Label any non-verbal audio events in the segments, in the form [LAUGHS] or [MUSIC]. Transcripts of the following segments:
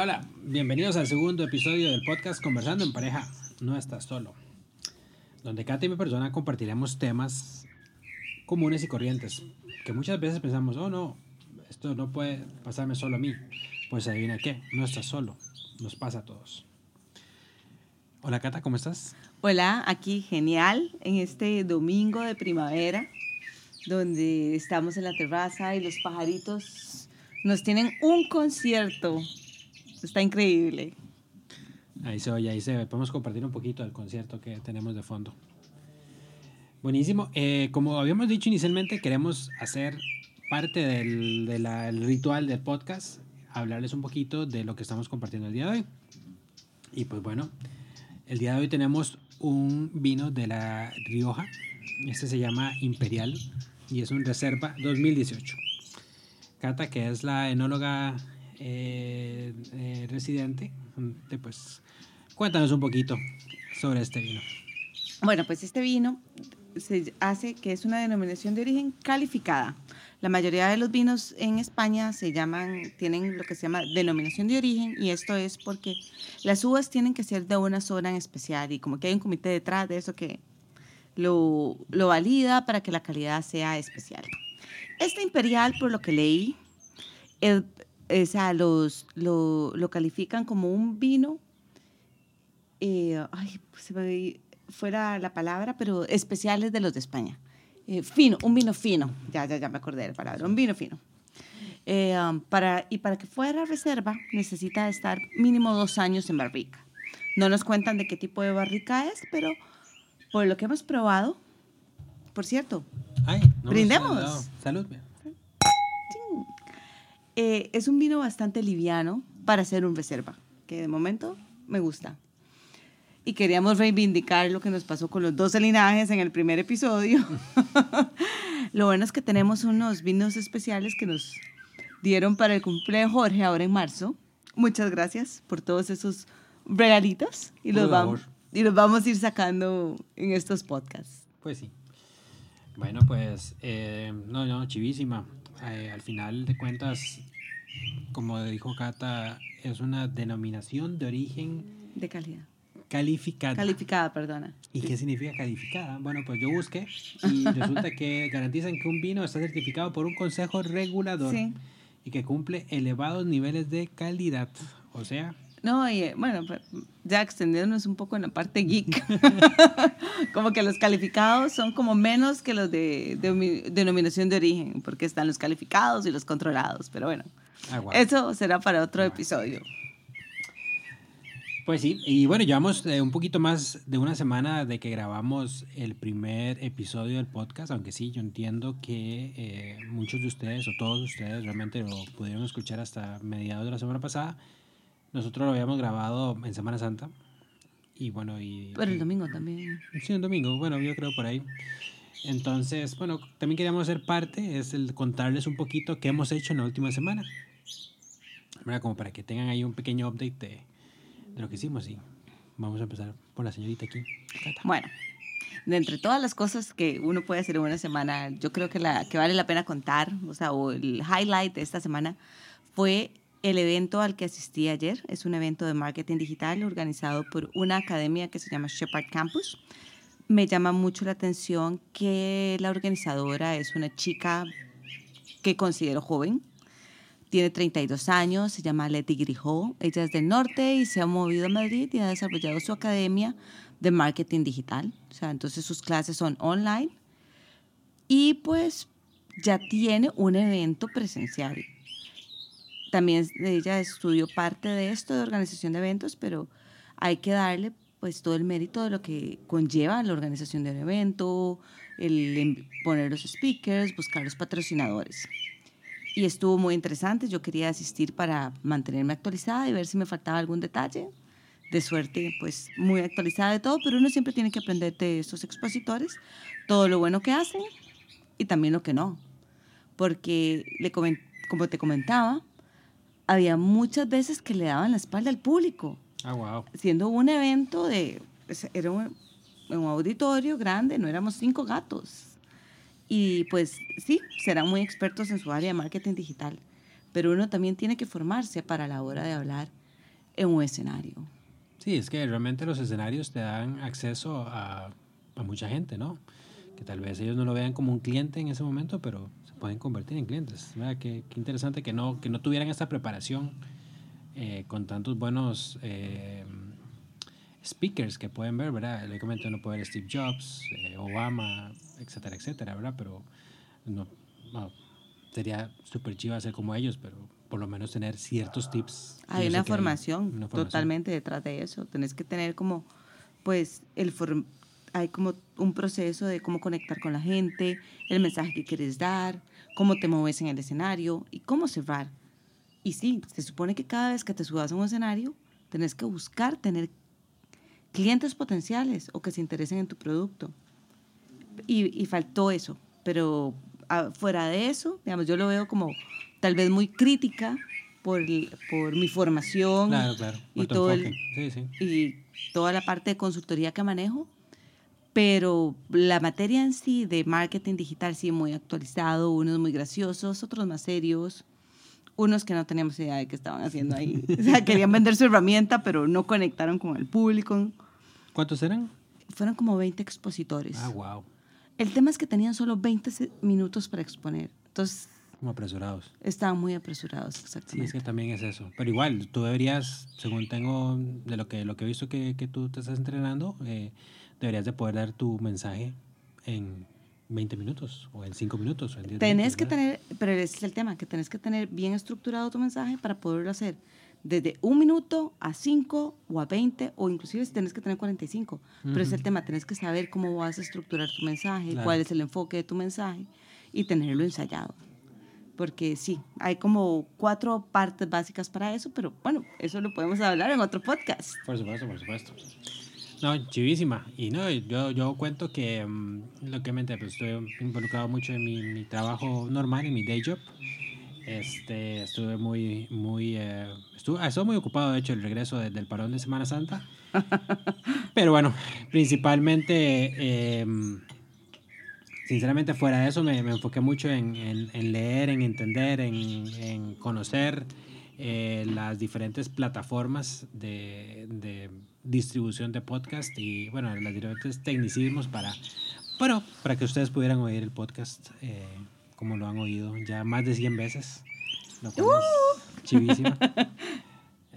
Hola, hola, bienvenidos al segundo episodio del podcast Conversando en pareja, no estás solo, donde Katy y mi persona compartiremos temas comunes y corrientes, que muchas veces pensamos, oh no, esto no puede pasarme solo a mí. Pues adivina qué, no estás solo, nos pasa a todos. Hola Cata, ¿cómo estás? Hola, aquí genial, en este domingo de primavera, donde estamos en la terraza y los pajaritos nos tienen un concierto Está increíble. Ahí se oye, ahí se ve. Podemos compartir un poquito del concierto que tenemos de fondo. Buenísimo. Eh, como habíamos dicho inicialmente, queremos hacer parte del, ritual del podcast, hablarles un poquito de lo que estamos compartiendo el día de hoy. Y pues bueno, el día de hoy tenemos un vino de la Rioja. Este se llama Imperial y es un Reserva 2018. Cata, que es la enóloga eh, eh, residente, pues cuéntanos un poquito sobre este vino. Bueno, pues este vino se hace que es una denominación de origen calificada. La mayoría de los vinos en España se llaman, tienen lo que se llama denominación de origen y esto es porque las uvas tienen que ser de una zona en especial y como que hay un comité detrás de eso que lo, valida para que la calidad sea especial. Este imperial, por lo que leí, el, o los, lo, lo, califican como un vino, eh, ay, pues, fuera la palabra, pero especiales de los de España. Eh, fino, un vino fino, ya, ya, ya me acordé de la palabra, un vino fino. Eh, um, para, y para que fuera reserva necesita estar mínimo dos años en barrica. No nos cuentan de qué tipo de barrica es, pero por lo que hemos probado, por cierto, brindemos. Salud. Eh, es un vino bastante liviano para hacer un reserva, que de momento me gusta. Y queríamos reivindicar lo que nos pasó con los dos linajes en el primer episodio. [LAUGHS] lo bueno es que tenemos unos vinos especiales que nos dieron para el cumpleaños Jorge ahora en marzo. Muchas gracias por todos esos regalitos y los, vamos, y los vamos a ir sacando en estos podcasts. Pues sí. Bueno, pues, eh, no, no, chivísima. Eh, al final de cuentas, como dijo Cata, es una denominación de origen... De calidad. Calificada. Calificada, perdona. ¿Y qué significa calificada? Bueno, pues yo busqué y [LAUGHS] resulta que garantizan que un vino está certificado por un consejo regulador y que cumple elevados niveles de calidad. O sea, no, y eh, bueno, pues, ya extendiéndonos un poco en la parte geek, [LAUGHS] como que los calificados son como menos que los de, denominación de origen, porque están los calificados y los controlados, pero bueno, ah, eso será para otro episodio. Pues sí, y bueno, llevamos eh, un poquito más de una semana de que grabamos el primer episodio del podcast, aunque sí, yo entiendo que eh, muchos de ustedes o todos ustedes realmente lo pudieron escuchar hasta mediados de la semana pasada nosotros lo habíamos grabado en Semana Santa. Y bueno, y... Pero el domingo también. Sí, el domingo, bueno, yo creo por ahí. Entonces, bueno, también queríamos ser parte, es el contarles un poquito qué hemos hecho en la última semana. Como para que tengan ahí un pequeño update de, de lo que hicimos. Y vamos a empezar por la señorita aquí. Bueno, de entre todas las cosas que uno puede hacer en una semana, yo creo que la que vale la pena contar, o sea, o el highlight de esta semana fue el evento al que asistí ayer es un evento de marketing digital organizado por una academia que se llama Shepard Campus. Me llama mucho la atención que la organizadora es una chica que considero joven. Tiene 32 años, se llama Leti Grijó. Ella es del norte y se ha movido a Madrid y ha desarrollado su academia de marketing digital. O sea, entonces sus clases son online y pues ya tiene un evento presencial también ella estudió parte de esto, de organización de eventos, pero hay que darle pues todo el mérito de lo que conlleva la organización del evento, el poner los speakers, buscar los patrocinadores. Y estuvo muy interesante, yo quería asistir para mantenerme actualizada y ver si me faltaba algún detalle. De suerte, pues muy actualizada de todo, pero uno siempre tiene que aprender de estos expositores todo lo bueno que hacen y también lo que no. Porque, le como te comentaba, había muchas veces que le daban la espalda al público. Ah, wow. Siendo un evento de, pues, era un, un auditorio grande, no éramos cinco gatos. Y pues sí, serán muy expertos en su área de marketing digital, pero uno también tiene que formarse para la hora de hablar en un escenario. Sí, es que realmente los escenarios te dan acceso a, a mucha gente, ¿no? Que tal vez ellos no lo vean como un cliente en ese momento, pero se pueden convertir en clientes. Qué, qué interesante que no, que no tuvieran esta preparación eh, con tantos buenos eh, speakers que pueden ver, ¿verdad? Le comento, no puede ver Steve Jobs, eh, Obama, etcétera, etcétera, ¿verdad? Pero no, sería súper chido ser como ellos, pero por lo menos tener ciertos tips. Hay una formación, totalmente detrás de eso. Tenés que tener como, pues, el hay como un proceso de cómo conectar con la gente, el mensaje que quieres dar, cómo te mueves en el escenario y cómo cerrar. Y sí, se supone que cada vez que te subas a un escenario, tenés que buscar tener clientes potenciales o que se interesen en tu producto. Y, faltó eso, pero ah, fuera de eso, digamos, yo lo veo como tal vez muy crítica por, por mi formación y, todo y toda la parte de consultoría que manejo, pero la materia en sí de marketing digital sí muy actualizado, unos muy graciosos, otros más serios, unos que no teníamos idea de qué estaban haciendo ahí. [LAUGHS] O sea, querían vender su herramienta, pero no conectaron con el público. ¿Cuántos eran? Fueron como 20 expositores. Ah, wow. El tema es que tenían solo 20 minutos para exponer. Entonces... Como apresurados. Estaban muy apresurados, exactamente. Sí, es que también es eso. Pero igual, tú deberías, según tengo de lo que, lo que he visto que, que tú te estás entrenando, eh, deberías de poder dar tu mensaje en 20 minutos o en 5 minutos o en 10 Tenés que tener, pero ese es el tema, que tenés que tener bien estructurado tu mensaje para poderlo hacer desde un minuto a 5 o a 20 o inclusive si tenés que tener 45. Pero es el tema, tenés que saber cómo vas a estructurar tu mensaje, cuál es el enfoque de tu mensaje y tenerlo ensayado. Porque sí, hay como cuatro partes básicas para eso, pero bueno, eso lo podemos hablar en otro podcast. Por supuesto, por supuesto. No, chivísima. Y no, yo, yo cuento que, um, lo que mente, pues estoy involucrado mucho en mi, mi, trabajo normal, en mi day job. Este, estuve muy, muy, eh, estuve, estuve, muy ocupado, de hecho, el regreso del parón de Semana Santa. [LAUGHS] Pero bueno, principalmente, em, sinceramente, fuera de eso, me, me enfoqué mucho en, en, en, leer, en entender, en, en conocer eh, las diferentes plataformas de, de distribución de podcast y bueno, los diferentes tecnicismos para, bueno, para que ustedes pudieran oír el podcast eh, como lo han oído ya más de 100 veces. Lo cual es chivísimo. [LAUGHS]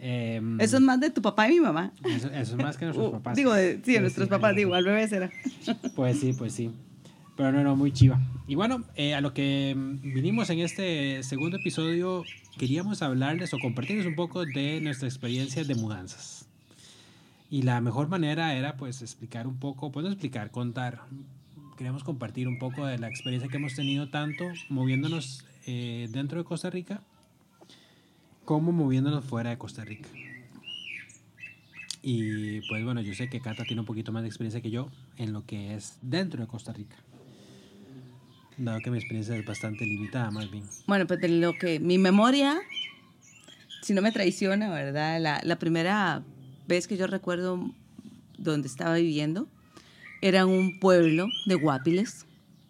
Em, eso es más de tu papá y mi mamá. Eso, es más que nuestros uh, papás. Digo, sí, de nuestros papás, digo, al [LAUGHS] revés era. Pues sí, pues sí. Pero no, no, muy chiva. Y bueno, eh, a lo que vinimos en este segundo episodio, queríamos hablarles o compartirles un poco de nuestra experiencia de mudanzas. Y la mejor manera era pues explicar un poco, pues no explicar, contar. Queríamos compartir un poco de la experiencia que hemos tenido tanto moviéndonos eh, dentro de Costa Rica como moviéndonos fuera de Costa Rica. Y pues bueno, yo sé que Cata tiene un poquito más de experiencia que yo en lo que es dentro de Costa Rica. Dado que mi experiencia es bastante limitada, más bien. Bueno, pues de lo que mi memoria, si no me traiciona, ¿verdad? La primera vez que yo recuerdo donde estaba viviendo era un pueblo de Guapiles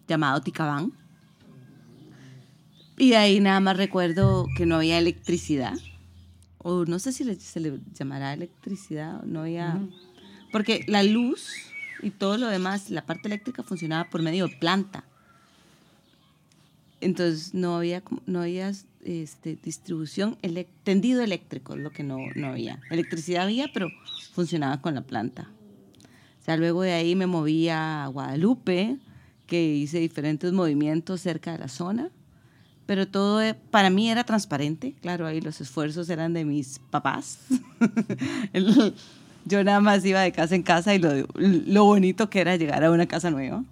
llamado Ticabán. Y ahí nada más recuerdo que no había electricidad. O no sé si se le llamará electricidad, no había... Porque la luz y todo lo demás, la parte eléctrica funcionaba por medio de planta. Entonces no había, no había este, distribución, el tendido eléctrico, lo que no, no había. Electricidad había, pero funcionaba con la planta. O sea, luego de ahí me moví a Guadalupe, que hice diferentes movimientos cerca de la zona, pero todo eh, para mí era transparente, claro, ahí los esfuerzos eran de mis papás. [LAUGHS] Yo nada más iba de casa en casa y lo, lo bonito que era llegar a una casa nueva.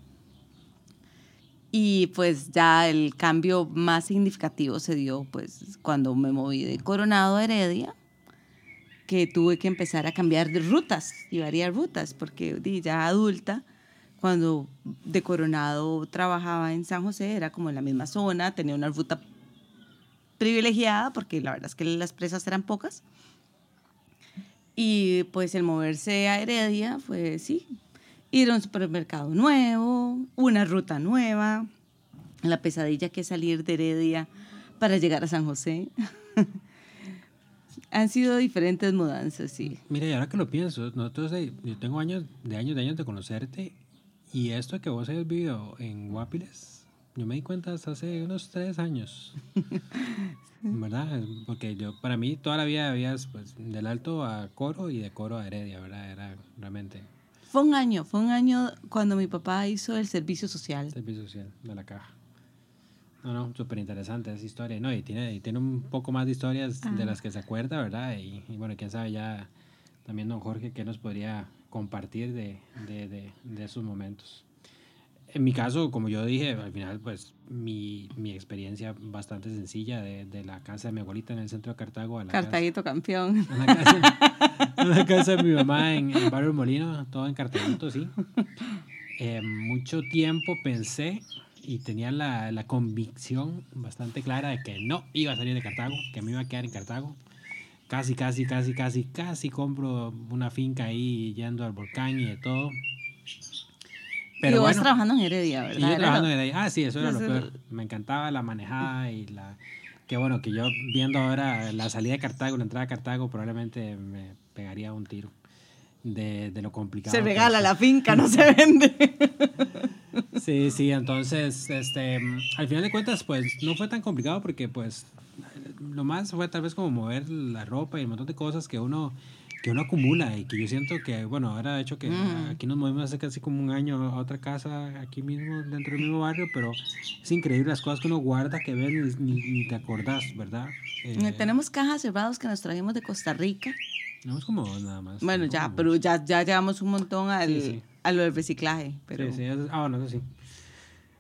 Y pues ya el cambio más significativo se dio pues cuando me moví de Coronado a Heredia, que tuve que empezar a cambiar de rutas y variar rutas, porque ya adulta, cuando de Coronado trabajaba en San José, era como en la misma zona, tenía una ruta privilegiada, porque la verdad es que las presas eran pocas. Y pues el moverse a Heredia fue, sí, ir a un supermercado nuevo, una ruta nueva, la pesadilla que es salir de Heredia para llegar a San José. [LAUGHS] Han sido diferentes mudanzas, sí. Mira, y ahora que lo pienso, nosotros, eh, yo tengo años de años de años de conocerte y esto que vos hayas vivido en Guapiles, yo me di cuenta hasta hace unos tres años. [LAUGHS] ¿Verdad? Porque yo, para mí, toda la vida habías pues, del alto a coro y de coro a heredia, ¿verdad? Era realmente. Fue un año, fue un año cuando mi papá hizo el servicio social. Servicio social de la caja. No, no, súper interesante esa historia. No, y tiene, y tiene un poco más de historias de las que se acuerda, ¿verdad? Y, y, bueno, quién sabe ya también don Jorge qué nos podría compartir de, de, de, de esos momentos. En mi caso, como yo dije, al final, pues mi, mi experiencia bastante sencilla de, de, la casa de mi abuelita en el centro de Cartago a la Cartaguito casa, campeón. [LAUGHS] A la, casa, a la casa de mi mamá en, en Barrio Molino, todo en Cartaguito, sí. Eh, mucho tiempo pensé y tenía la, la, convicción bastante clara de que no iba a salir de Cartago, que me iba a quedar en Cartago. Casi, casi, casi, casi, casi compro una finca ahí yendo al volcán y de todo. Pero y vos bueno, trabajando en Heredia, ¿verdad? Y yo trabajando en Heredia. Ah, sí, eso era lo peor. Me encantaba la manejada y la... Que bueno, que yo viendo ahora la salida de Cartago, la entrada a Cartago, probablemente me pegaría un tiro de, de lo complicado. Se regala la finca, no se vende. [LAUGHS] Sí, sí, entonces, este, al final de cuentas, pues no fue tan complicado porque, pues, lo más fue tal vez como mover la ropa y un montón de cosas que uno que uno acumula y que yo siento que, bueno, ahora de hecho que mm. aquí nos movimos hace casi como un año a otra casa aquí mismo, dentro del mismo barrio, pero es increíble las cosas que uno guarda que ves ni, ni te acordás, ¿verdad? Eh, Tenemos cajas cerradas que nos trajimos de Costa Rica. Tenemos como nada más. Bueno, ya, pero ya, ya llevamos un montón al, sí, sí. a lo del reciclaje. Pero... Sí, sí, ah, bueno, eso sí.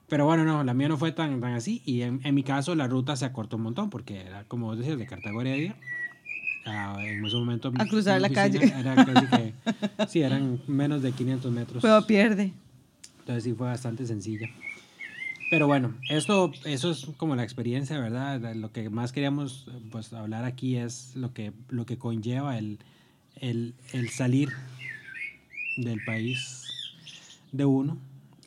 Pero bueno, no, la mía no fue tan, tan así. Y en, en mi caso la ruta se acortó un montón porque era, como vos decías, de Cartago a Heredia a, en ese momento a cruzar la calle. era casi que, sí [LAUGHS] eran menos de 500 metros. Pero pierde. Entonces sí fue bastante sencilla. Pero bueno esto eso es como la experiencia verdad lo que más queríamos pues hablar aquí es lo que lo que conlleva el, el, el salir del país de uno.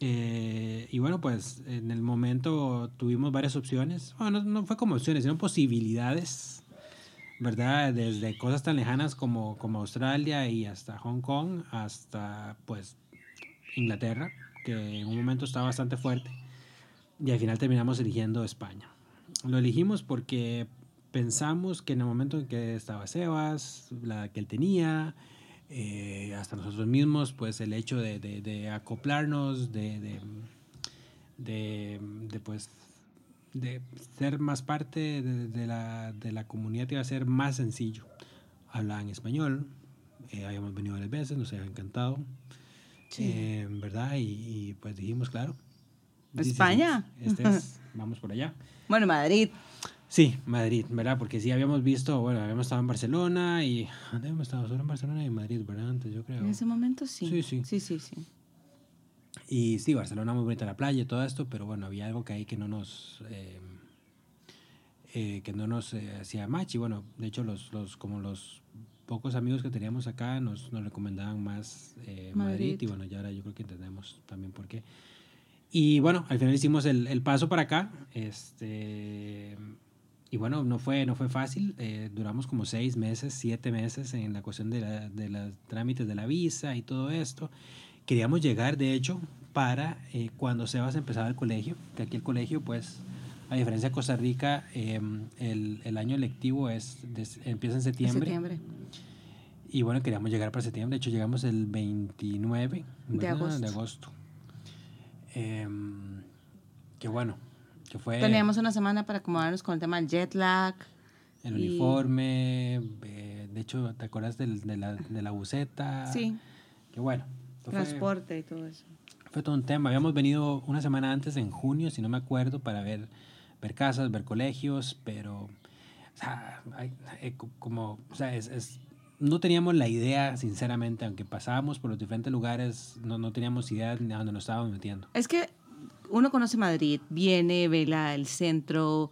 Eh, y bueno, pues en el momento tuvimos varias opciones. Bueno, no, no fue como opciones, sino posibilidades ¿verdad? Desde cosas tan lejanas como, como Australia y hasta Hong Kong, hasta pues Inglaterra, que en un momento estaba bastante fuerte, y al final terminamos eligiendo España. Lo elegimos porque pensamos que en el momento en que estaba Sebas, la que él tenía, eh, hasta nosotros mismos, pues el hecho de, de, de acoplarnos, de, de, de, pues de ser más parte de, de, la, de la comunidad iba a ser más sencillo. Hablaban español, eh, habíamos venido varias veces, nos había encantado. Sí. Eh, ¿Verdad? Y, y, pues dijimos, claro. España. Este es, [LAUGHS] vamos por allá. Bueno, Madrid. Sí, Madrid, ¿verdad? Porque sí habíamos visto, bueno, habíamos estado en Barcelona y... ¿Dónde [LAUGHS] habíamos estado? Solo en Barcelona y en Madrid, ¿verdad? Antes, yo creo. En ese momento sí. Sí, sí. Sí, sí, sí. Y sí, Barcelona muy bonita la playa y todo esto, pero bueno, había algo que ahí que no nos... Eh, eh, que no nos eh, hacía match y bueno, de hecho los, los como los pocos amigos que teníamos acá nos, nos recomendaban más eh, Madrid. Madrid. y bueno, ya ahora yo creo que entendemos también por qué. Y bueno, al final hicimos el, el paso para acá, este, y bueno, no fue, no fue fácil, eh, duramos como seis meses, siete meses en la cuestión de, la, de los trámites de la visa y todo esto. Queríamos llegar, de hecho, para eh, cuando Sebas empezaba el colegio, que aquí el colegio, pues, a diferencia de Costa Rica, eh, el, el, año lectivo es empieza en septiembre. septiembre. Y bueno, queríamos llegar para septiembre, de hecho llegamos el 29 de agosto. De agosto. Eh, que bueno, que fue... Teníamos una semana para acomodarnos con el tema del jet lag. El y... uniforme, eh, de hecho, ¿te acuerdas del- de, la, de la buceta? Sí, Que bueno. fue- transporte y todo eso. Fue todo un tema. Habíamos venido una semana antes, en junio, si no me acuerdo, para ver, ver casas, ver colegios, pero, o sea, eh, co- como, o sea, no teníamos la idea, sinceramente, aunque pasábamos por los diferentes lugares, no, no teníamos idea de dónde nos estábamos metiendo. Es que uno conoce Madrid, viene, ve la, el centro,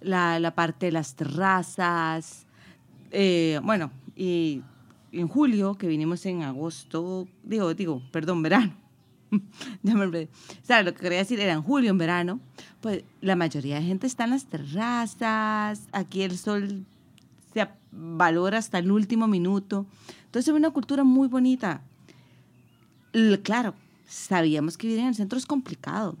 la, la parte de las terrazas. eh, bueno, y en julio, que vinimos en agosto, digo, digo, perdón, verano. [LAUGHS] ya me olvidé. O sea, lo que quería decir era en julio, en verano, pues la mayoría de gente está en las terrazas, aquí el sol se valora hasta el último minuto. Entonces, es una cultura muy bonita. Claro, sabíamos que vivir en el centro es complicado.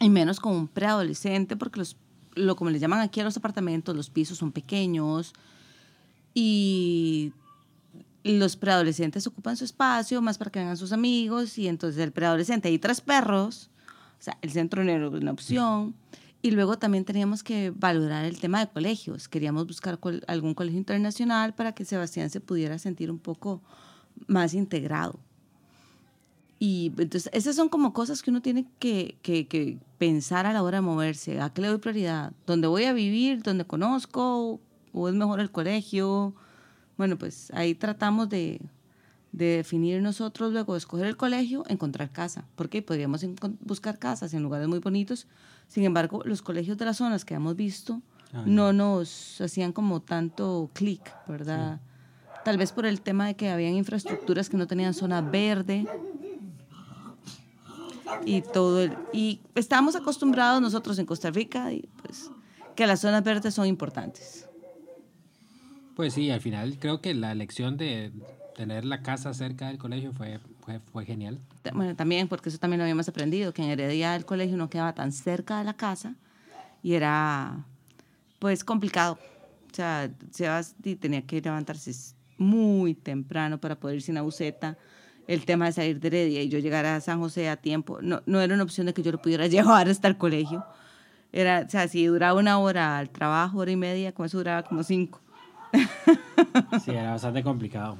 Y menos con un preadolescente, porque los, lo como le llaman aquí a los apartamentos, los pisos son pequeños y los preadolescentes ocupan su espacio más para que vengan sus amigos y entonces el preadolescente hay tres perros, o sea, el centro no era una opción. Y luego también teníamos que valorar el tema de colegios. Queríamos buscar algún colegio internacional para que Sebastián se pudiera sentir un poco más integrado. Y entonces, esas son como cosas que uno tiene que, que- que pensar a la hora de moverse. ¿A qué le doy prioridad? ¿Dónde voy a vivir? ¿Dónde conozco? ¿O es mejor el colegio? Bueno, pues ahí tratamos de, de definir nosotros, luego de escoger el colegio, encontrar casa. Porque podríamos buscar casas en lugares muy bonitos. Sin embargo, los colegios de las zonas que hemos visto Ah, no nos hacían como tanto clic, ¿verdad? Tal vez por el tema de que habían infraestructuras que no tenían zona verde y todo el, y estábamos acostumbrados nosotros en Costa Rica y pues que las zonas verdes son importantes. Pues sí, al final creo que la elección de tener la casa cerca del colegio fue, fue, genial. Bueno, también porque eso también lo habíamos aprendido que en Heredia el colegio no quedaba tan cerca de la casa y era pues complicado. O sea, Sebas tenía que levantarse muy temprano para poder ir sin la buceta. El tema de salir de Heredia y yo llegar a San José a tiempo, no, no era una opción de que yo lo pudiera [LAUGHS] llevar hasta el colegio. Era, o sea, si duraba una hora al trabajo, hora y media, con eso duraba como cinco. [LAUGHS] Sí, era bastante complicado.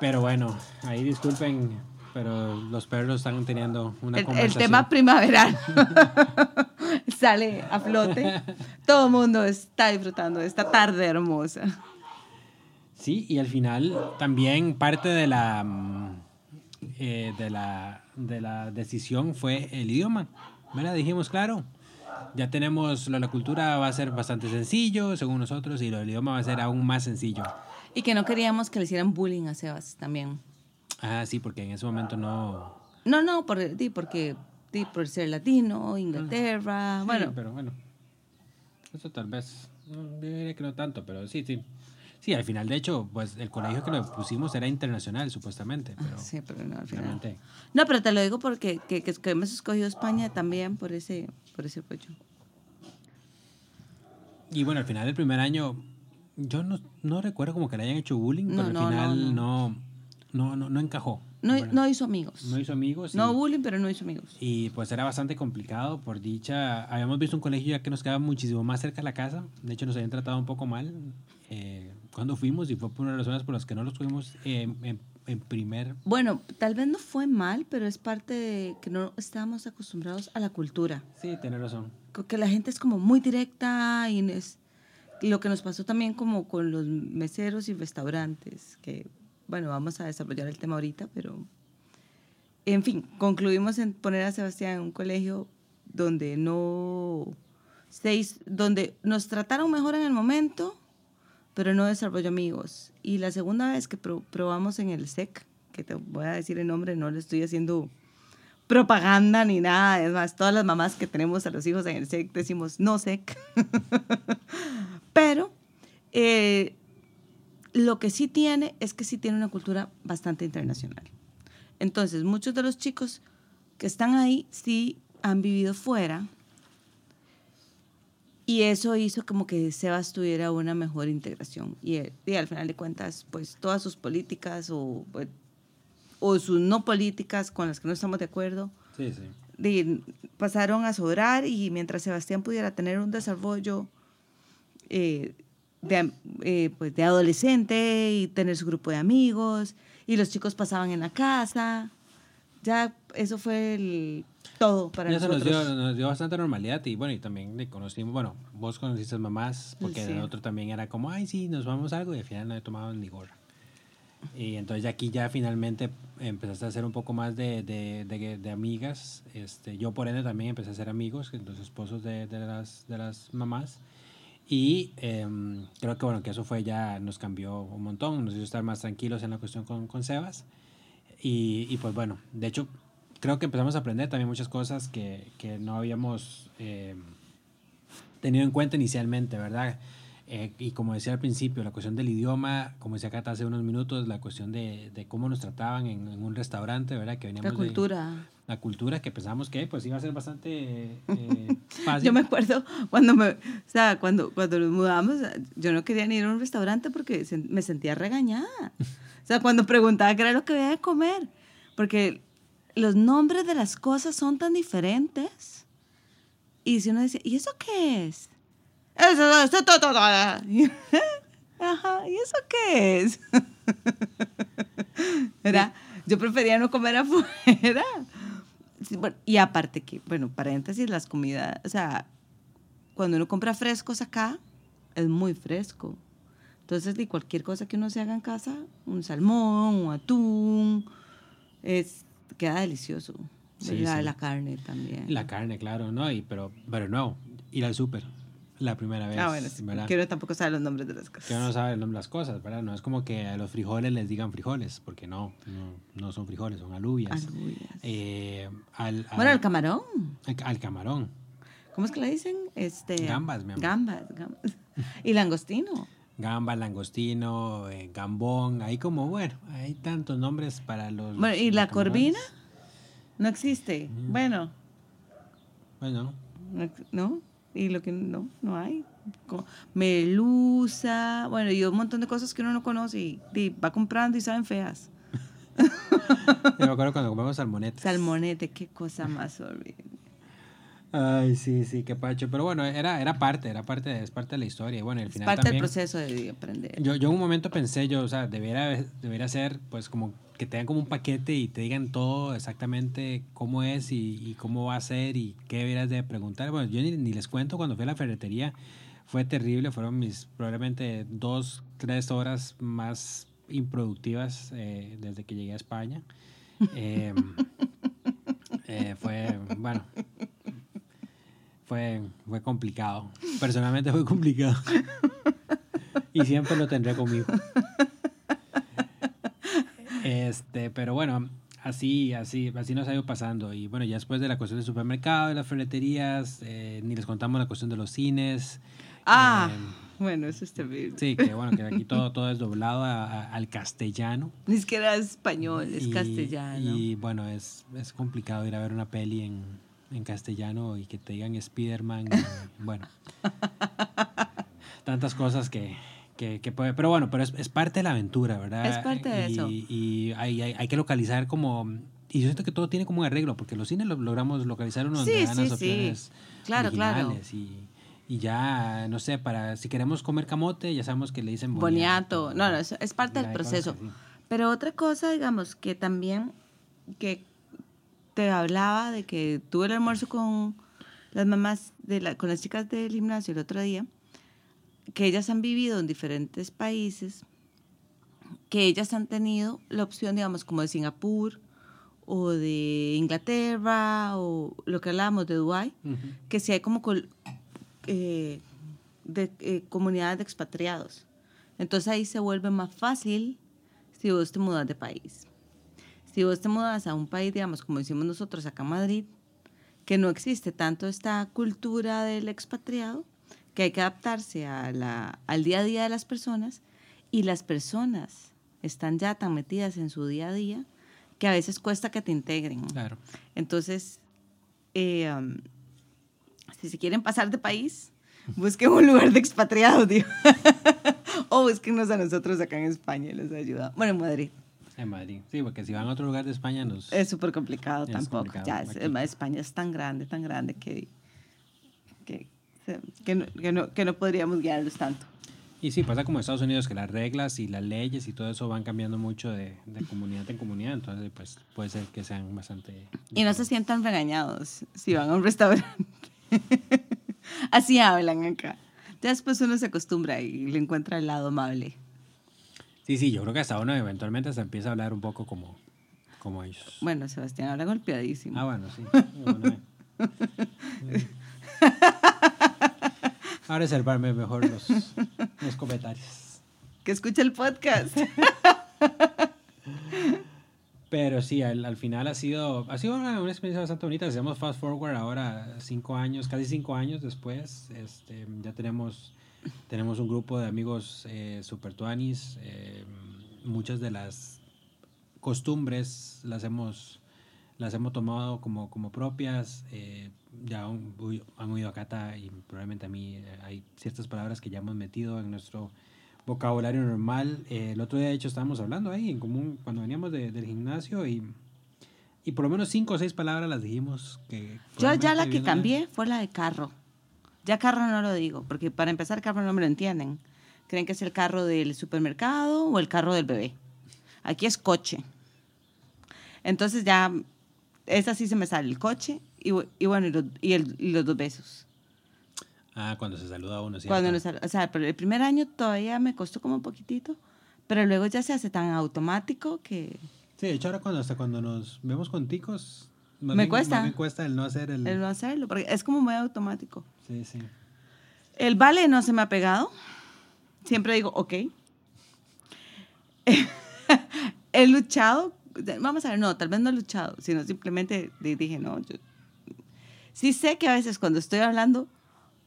Pero bueno, ahí disculpen, pero los perros están teniendo una El, el tema primaveral [LAUGHS] sale a flote. Todo el mundo está disfrutando de esta tarde hermosa. Sí, y al final también parte de la, mm, eh, de la, de la decisión fue el idioma. ¿Verdad? Dijimos, claro, ya tenemos, lo de la cultura va a ser bastante sencillo, según nosotros, y lo del idioma va a ser aún más sencillo. Y que no queríamos que le hicieran bullying a Sebas también. Ah, sí, porque en ese momento no... No, no, por, porque por ser latino, Inglaterra, Sí, bueno. pero bueno, eso tal vez, yo diría que no tanto, pero sí, sí. Sí, al final, de hecho, pues el colegio que lo pusimos era internacional, supuestamente, pero Sí, pero no, al final. No, pero te lo digo porque que, que, hemos escogido España también por ese, por ese rollo. Y bueno, al final del primer año, yo no, no recuerdo como que le hayan hecho bullying, No, pero al no, final no. no, no, no, encajó. No, ¿verdad? no hizo amigos. No hizo amigos. y- No bullying, pero no hizo amigos. Y pues era bastante complicado, por dicha. Habíamos visto un colegio ya que nos quedaba muchísimo más cerca de la casa. De hecho, nos habían tratado un poco mal eh, cuando fuimos y fue por una de las razones por las que no los tuvimos eh, en, en primer. Bueno, tal vez no fue mal, pero es parte de que no estábamos acostumbrados a la cultura. Sí, tiene razón. Que la gente es como muy directa y es lo que nos pasó también como con los meseros y restaurantes, que bueno, vamos a desarrollar el tema ahorita, pero en fin, concluimos en poner a Sebastián en un colegio donde no seis, donde nos trataron mejor en el momento, pero no desarrolló amigos. Y la segunda vez que pro- probamos en el SEC, que te voy a decir el nombre, no le estoy haciendo propaganda ni nada, es más, todas las mamás que tenemos a los hijos en el SEC decimos no SEC. [LAUGHS] Pero eh, lo que sí tiene es que sí tiene una cultura bastante internacional. Entonces, muchos de los chicos que están ahí sí han vivido fuera y eso hizo como que Sebas tuviera una mejor integración. Y, eh, y al final de cuentas, pues todas sus políticas o, pues, o sus no políticas con las que no estamos de acuerdo, Sí, sí. de- pasaron a sobrar y mientras Sebastián pudiera tener un desarrollo eh, de, eh, pues de adolescente y tener su grupo de amigos y los chicos pasaban en la casa. Ya eso fue el, todo para Y eso nos nosotros. dio, nos dio bastante normalidad y bueno, y también le conocimos, bueno, vos conociste mamás, porque Sí. el otro también era como, ay, sí, nos vamos a algo y al final no he tomado ni gorra. Y entonces aquí ya finalmente empezaste a hacer un poco más de, de, de, de amigas. Este, yo por ende también empecé a ser amigos, los esposos de, de, las, de las mamás. Y em, creo que bueno, que eso fue ya, nos cambió un montón, nos hizo estar más tranquilos en la cuestión con, con Sebas. Y, y pues bueno, de hecho, creo que empezamos a aprender también muchas cosas que, que no habíamos eh, tenido en cuenta inicialmente, ¿verdad? Eh, y como decía al principio, la cuestión del idioma, como decía Cata hace unos minutos, la cuestión de, de cómo nos trataban en, en un restaurante, ¿verdad? Que veníamos La de- cultura. la cultura que pensamos que pues iba a ser bastante eh, [LAUGHS] fácil. Yo me acuerdo cuando me, o sea, cuando, cuando nos mudamos, yo no quería ni ir a un restaurante porque me sentía regañada. O sea, cuando preguntaba qué era lo que había de comer, porque los nombres de las cosas son tan diferentes. Y si uno decía, ¿y eso qué es? Eso, eso, to, to, to". [LAUGHS] Ajá, ¿y eso qué es? [LAUGHS] ¿Verdad? Yo prefería no comer afuera. Sí, bueno, y aparte que, bueno, paréntesis, las comidas, o sea, cuando uno compra frescos acá, es muy fresco. Entonces, de cualquier cosa que uno se haga en casa, un salmón, un atún, es, queda delicioso. Sí, la, sí. la carne también. La carne, claro, ¿no? Y, pero, pero no, ir al súper la primera vez, ah, bueno, sí, uno tampoco sabe los nombres de las cosas. Que uno no sabe el nombre de las cosas, ¿verdad? No es como que a los frijoles les digan frijoles, porque no, no, no son frijoles, son alubias. Alubias. Eh, al, al- Bueno, el camarón. al- al camarón. ¿Cómo es que le dicen? Este, Gambas, mi amor. Gambas, gambas. [LAUGHS] Y langostino. Gamba, langostino, eh, gambón, ahí como, bueno, hay tantos nombres para los... Bueno, ¿y los la corvina? No existe. Bueno, Bueno, no. Y lo que no, no hay. Melusa, bueno, y un montón de cosas que uno no conoce y, y va comprando y saben feas. [LAUGHS] yo me acuerdo cuando comemos salmonetes. Salmonete, qué cosa más horrible. Ay, sí, sí, qué pacho. Pero bueno, era, era parte, era parte, es parte de la historia. Y bueno, al Es final parte también... del proceso de aprender. Yo, yo en un momento pensé, yo, o sea, debería, debería ser, pues, como que te den como un paquete y te digan todo exactamente cómo es y, y cómo va a ser y qué deberías de preguntar. Bueno, yo ni, ni les cuento, cuando fui a la ferretería fue terrible, fueron mis probablemente dos, tres horas más improductivas eh, desde que llegué a España. [LAUGHS] Eh, eh, fue, bueno, fue, fue complicado. Personalmente fue complicado. Y siempre lo tendré conmigo. Este, pero bueno, así, así, así nos ha ido pasando. Y bueno, ya después de la cuestión del supermercado, de las ferreterías, eh, ni les contamos la cuestión de los cines. Ah, Eh, bueno, eso es terrible. sí, que bueno, que aquí todo, todo es doblado a- a- al castellano. Ni siquiera es español, es Y- castellano. Y bueno, es, es complicado ir a ver una peli en, en castellano y que te digan Spider-Man. [LAUGHS] bueno, tantas cosas que, que, que puede. Pero bueno, pero es, es parte de la aventura, ¿verdad? Es parte de y, eso. Y hay, hay, hay que localizar como. Y yo siento que todo tiene como un arreglo, porque los cines lo, logramos localizar uno donde Sí, sí, las sí. Claro, claro. Y, y ya, no sé, para si queremos comer camote, ya sabemos que le dicen Boniato. boniato. No, no, eso es parte del proceso. Pero otra cosa, digamos, que también que te hablaba de que tuve el almuerzo con las mamás, de la, con las chicas del gimnasio el otro día, que ellas han vivido en diferentes países, que ellas han tenido la opción, digamos, como de Singapur o de Inglaterra o lo que hablábamos de Dubái, Ujú. que si hay como col- eh, de eh, comunidades de expatriados. Entonces ahí se vuelve más fácil si vos te mudas de país. Si vos te mudas a un país, digamos, como decimos nosotros acá en Madrid, que no existe tanto esta cultura del expatriado, que hay que adaptarse a la- al día a día de las personas y las personas están ya tan metidas en su día a día que a veces cuesta que te integren. Claro. Entonces, eh, um, si se quieren pasar de país, busquen un lugar de expatriados, digo. [LAUGHS] o búsquenos a nosotros acá en España y les ayuda. Bueno, en Madrid. En Madrid. Sí, porque si van a otro lugar de España nos... Es súper complicado Es tampoco. complicado, Ya, es- España es tan grande, tan grande que, que, que, no, que, no, que no podríamos guiarlos tanto. Y sí, pasa como en Estados Unidos que las reglas y las leyes y todo eso van cambiando mucho de, de comunidad en comunidad, entonces pues puede ser que sean bastante... Y no se sientan regañados si van a un restaurante. [LAUGHS] Así hablan acá. Ya después uno se acostumbra y le encuentra el lado amable. Sí, sí, yo creo que hasta uno eventualmente se empieza a hablar un poco como, como ellos. Bueno, Sebastián habla golpeadísimo. Ah, bueno, sí. [LAUGHS] Ahora reservarme mejor los, los comentarios. Que escuche el podcast. [LAUGHS] Pero sí, al, al final ha sido, ha sido una, una experiencia bastante bonita. Hacemos fast forward ahora, cinco años, casi cinco años después. Este, ya tenemos, tenemos un grupo de amigos eh, super tuanis. eh, muchas de las costumbres las hemos, las hemos tomado como, como propias. eh, ya han, uy- han oído a Cata y probablemente a mí eh, hay ciertas palabras que ya hemos metido en nuestro vocabulario normal. Eh, el otro día, de hecho, estábamos hablando ahí en común cuando veníamos de- del gimnasio y, y por lo menos cinco o seis palabras las dijimos que... Yo ya la que cambié fue la de carro. Ya carro no lo digo, porque para empezar carro no me lo entienden. Creen que es el carro del supermercado o el carro del bebé. Aquí es coche. Entonces ya, esa sí se me sale, el coche y, y bueno, y, los- y el- y los dos besos. Ah, cuando se saluda uno, ¿cierto? Cuando nos- o sea, pero el primer año todavía me costó como un poquitito, pero luego ya se hace tan automático que Sí, de hecho ahora cuando, hasta cuando nos vemos con ticos... Me bien- cuesta. bien cuesta el no hacer el... el no hacerlo, porque es como muy automático. Sí, sí. El vale no se me ha pegado. Siempre digo, ok. [LAUGHS] He luchado. Vamos a ver, no, tal vez no he luchado, sino simplemente di- dije, no, yo sí sé que a veces cuando estoy hablando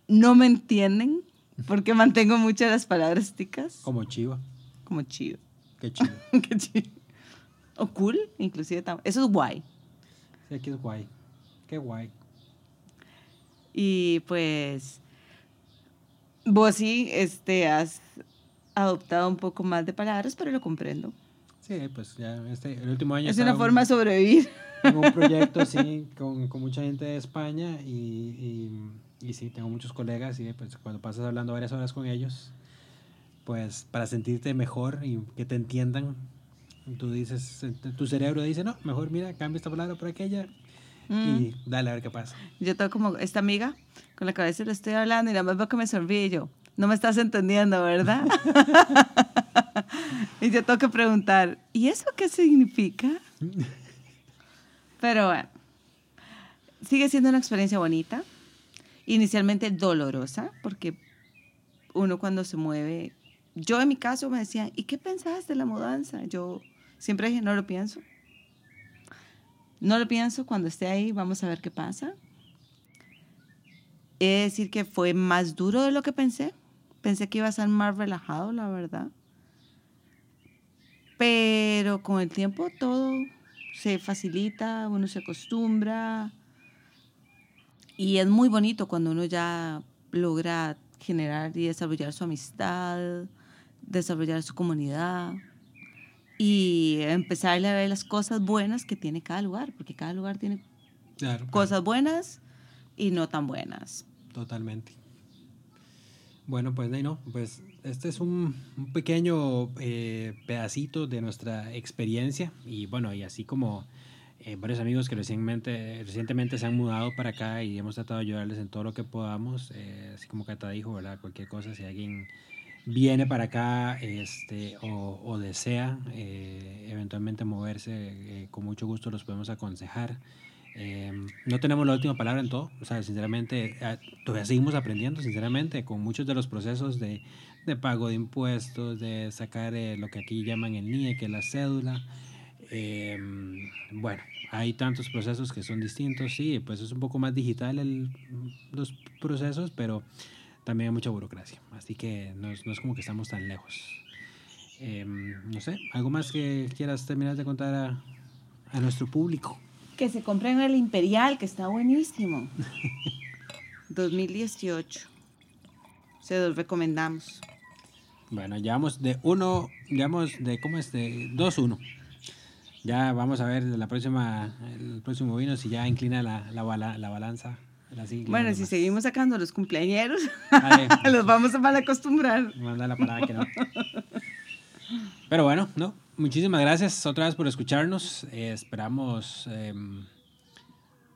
no me entienden porque [LAUGHS] mantengo muchas las palabras ticas, Como chiva. como chido. Qué chido. [LAUGHS] Qué chido. O cool, inclusive. Eso es guay. Sí, aquí es guay. Qué guay. Y pues vos sí este, has adoptado un poco más de palabras, pero lo comprendo. Sí, pues ya este, el último año... Es una forma de sobrevivir. Tengo un proyecto, sí, [LAUGHS] con, con mucha gente de España y, y, y sí, tengo muchos colegas y pues cuando pasas hablando varias horas con ellos, pues para sentirte mejor y que te entiendan, tú dices, tu cerebro dice, no, mejor mira, cambia esta palabra por aquella Mm. y dale a ver qué pasa. Yo tengo como esta amiga con la que a veces le estoy hablando y nada más veo que me sonríe y yo, no me estás entendiendo, ¿verdad? [LAUGHS] y yo tengo que preguntar, ¿y eso qué significa? [LAUGHS] Pero bueno, sigue siendo una experiencia bonita, inicialmente dolorosa, porque uno cuando se mueve, yo en mi caso me decían, ¿y qué pensabas de la mudanza? Yo siempre dije, no lo pienso. No lo pienso, cuando esté ahí vamos a ver qué pasa. He de decir que fue más duro de lo que pensé. Pensé que iba a ser más relajado, la verdad. Pero con el tiempo todo se facilita, uno se acostumbra. Y es muy bonito cuando uno ya logra generar y desarrollar su amistad, desarrollar su comunidad y empezar a ver las cosas buenas que tiene cada lugar, porque cada lugar tiene Claro, claro, cosas buenas y no tan buenas. totalmente. Bueno, pues no, pues este es un, un pequeño eh, pedacito de nuestra experiencia y bueno, y así como eh, varios amigos que recientemente, recientemente se han mudado para acá y hemos tratado de ayudarles en todo lo que podamos, eh, así como Cata dijo, ¿verdad? Cualquier cosa, si alguien viene para acá este, o, o desea eh, eventualmente moverse, eh, con mucho gusto los podemos aconsejar. Eh, no tenemos la última palabra en todo, o sea, sinceramente, eh, todavía seguimos aprendiendo, sinceramente, con muchos de los procesos de, de pago de impuestos, de sacar eh, lo que aquí llaman el NIE, que es la cédula. Eh, bueno, hay tantos procesos que son distintos, sí, pues es un poco más digital el, los procesos, pero también hay mucha burocracia, así que no es, no es como que estamos tan lejos. Eh, no sé, ¿algo más que quieras terminar de contar a, a nuestro público? Que se compren el Imperial, que está buenísimo. [LAUGHS] 2018. Se los recomendamos. Bueno, llevamos de uno, llevamos de, ¿cómo es? De 2-1. Ya vamos a ver la próxima, el próximo vino si ya inclina la, la balanza bueno, si seguimos sacando los cumpleañeros, [LAUGHS] los vamos a mal acostumbrar. Manda la parada que no. Pero bueno, no. Muchísimas gracias otra vez por escucharnos. Eh, esperamos em,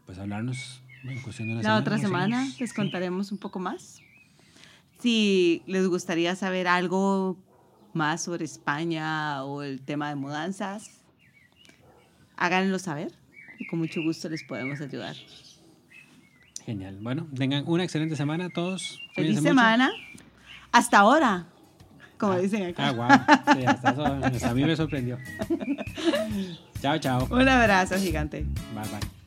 pues hablarnos la otra semana les contaremos un poco más. Si les gustaría saber algo más sobre España o el tema de mudanzas, háganlo saber y con mucho gusto les podemos ayudar. Genial. Bueno, tengan una excelente semana todos. Feliz semana. Hasta ahora, como ah, dicen acá. Ah, wow. Sí, hasta, a mí me sorprendió. [LAUGHS] chao, chao. Un abrazo gigante. Bye, bye.